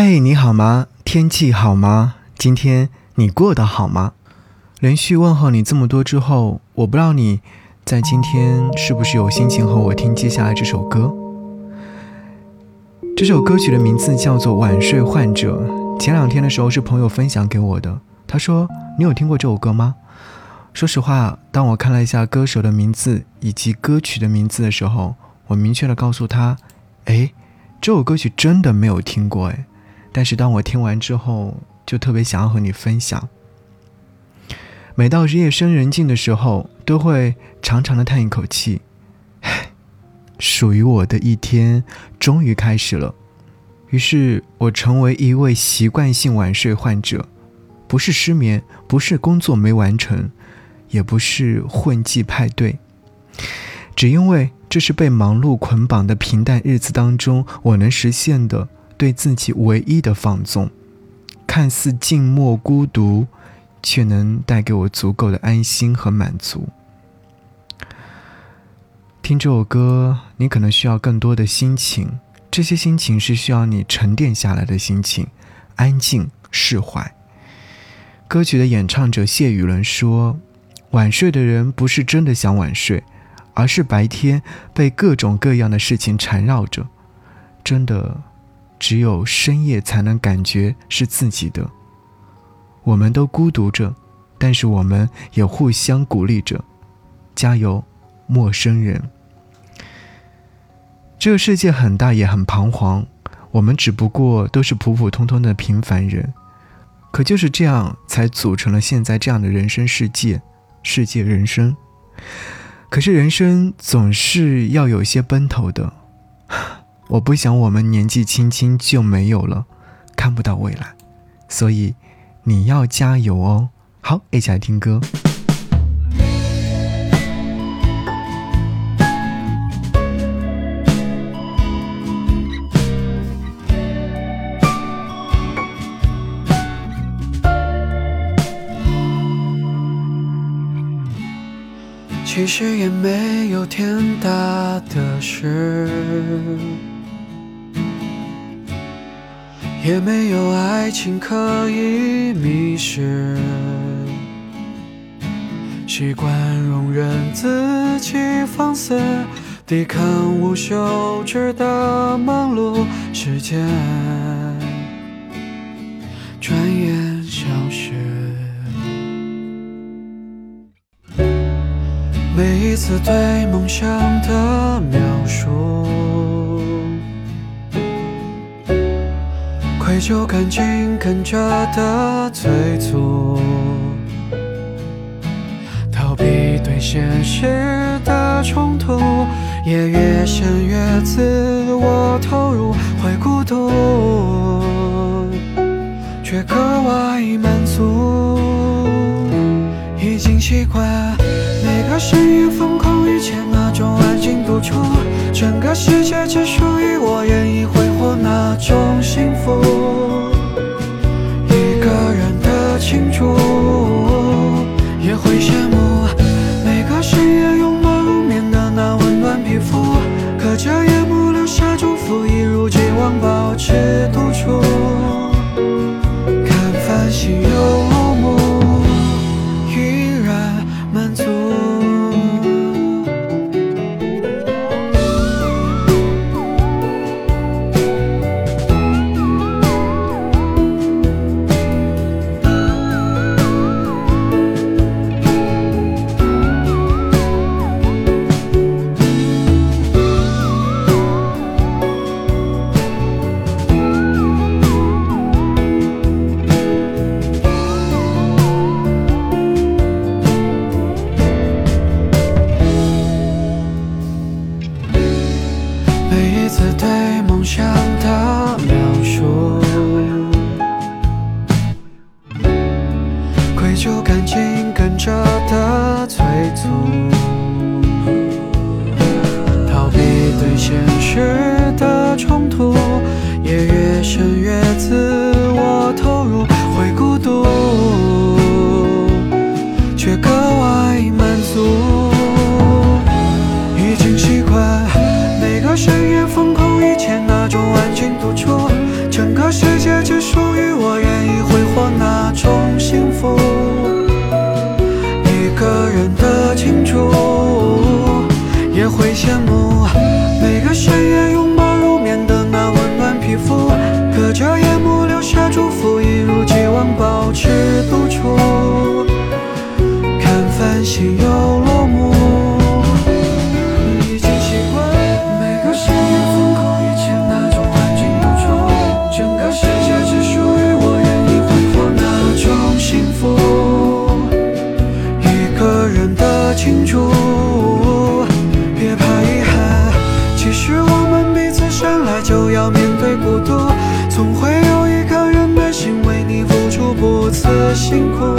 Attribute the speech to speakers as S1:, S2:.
S1: 嗨，你好吗？天气好吗？今天你过得好吗？连续问候你这么多之后，我不知道你在今天是不是有心情和我听接下来这首歌。这首歌曲的名字叫做《晚睡患者》。前两天的时候是朋友分享给我的，他说：“你有听过这首歌吗？”说实话，当我看了一下歌手的名字以及歌曲的名字的时候，我明确的告诉他：“哎，这首歌曲真的没有听过。”哎。但是当我听完之后，就特别想要和你分享。每到夜深人静的时候，都会长长的叹一口气，唉属于我的一天终于开始了。于是我成为一位习惯性晚睡患者，不是失眠，不是工作没完成，也不是混迹派对，只因为这是被忙碌捆绑的平淡日子当中，我能实现的。对自己唯一的放纵，看似静默孤独，却能带给我足够的安心和满足。听这首歌，你可能需要更多的心情，这些心情是需要你沉淀下来的心情，安静释怀。歌曲的演唱者谢雨伦说：“晚睡的人不是真的想晚睡，而是白天被各种各样的事情缠绕着，真的。”只有深夜才能感觉是自己的。我们都孤独着，但是我们也互相鼓励着。加油，陌生人！这个世界很大，也很彷徨。我们只不过都是普普通通的平凡人，可就是这样，才组成了现在这样的人生世界，世界人生。可是人生总是要有些奔头的。我不想我们年纪轻轻就没有了，看不到未来，所以你要加油哦！好，一起来听歌。
S2: 其实也没有天大的事。也没有爱情可以迷失，习惯容忍自己放肆，抵抗无休止的忙碌，时间转眼消失。每一次对梦想的描述。愧疚感紧跟着的催促，逃避对现实的冲突，也越陷越自我投入，会孤独，却格外满足。已经习惯每个深夜疯狂遇见那种安静独处，整个世界只属于我，愿意挥霍那一次对梦想的描述愧疚感紧跟着的催促逃避对现实的冲突也越深越自我投入会孤独却更庆祝别怕遗憾其实我们彼此生来就要面对孤独总会有一个人的心为你付出不辞辛苦。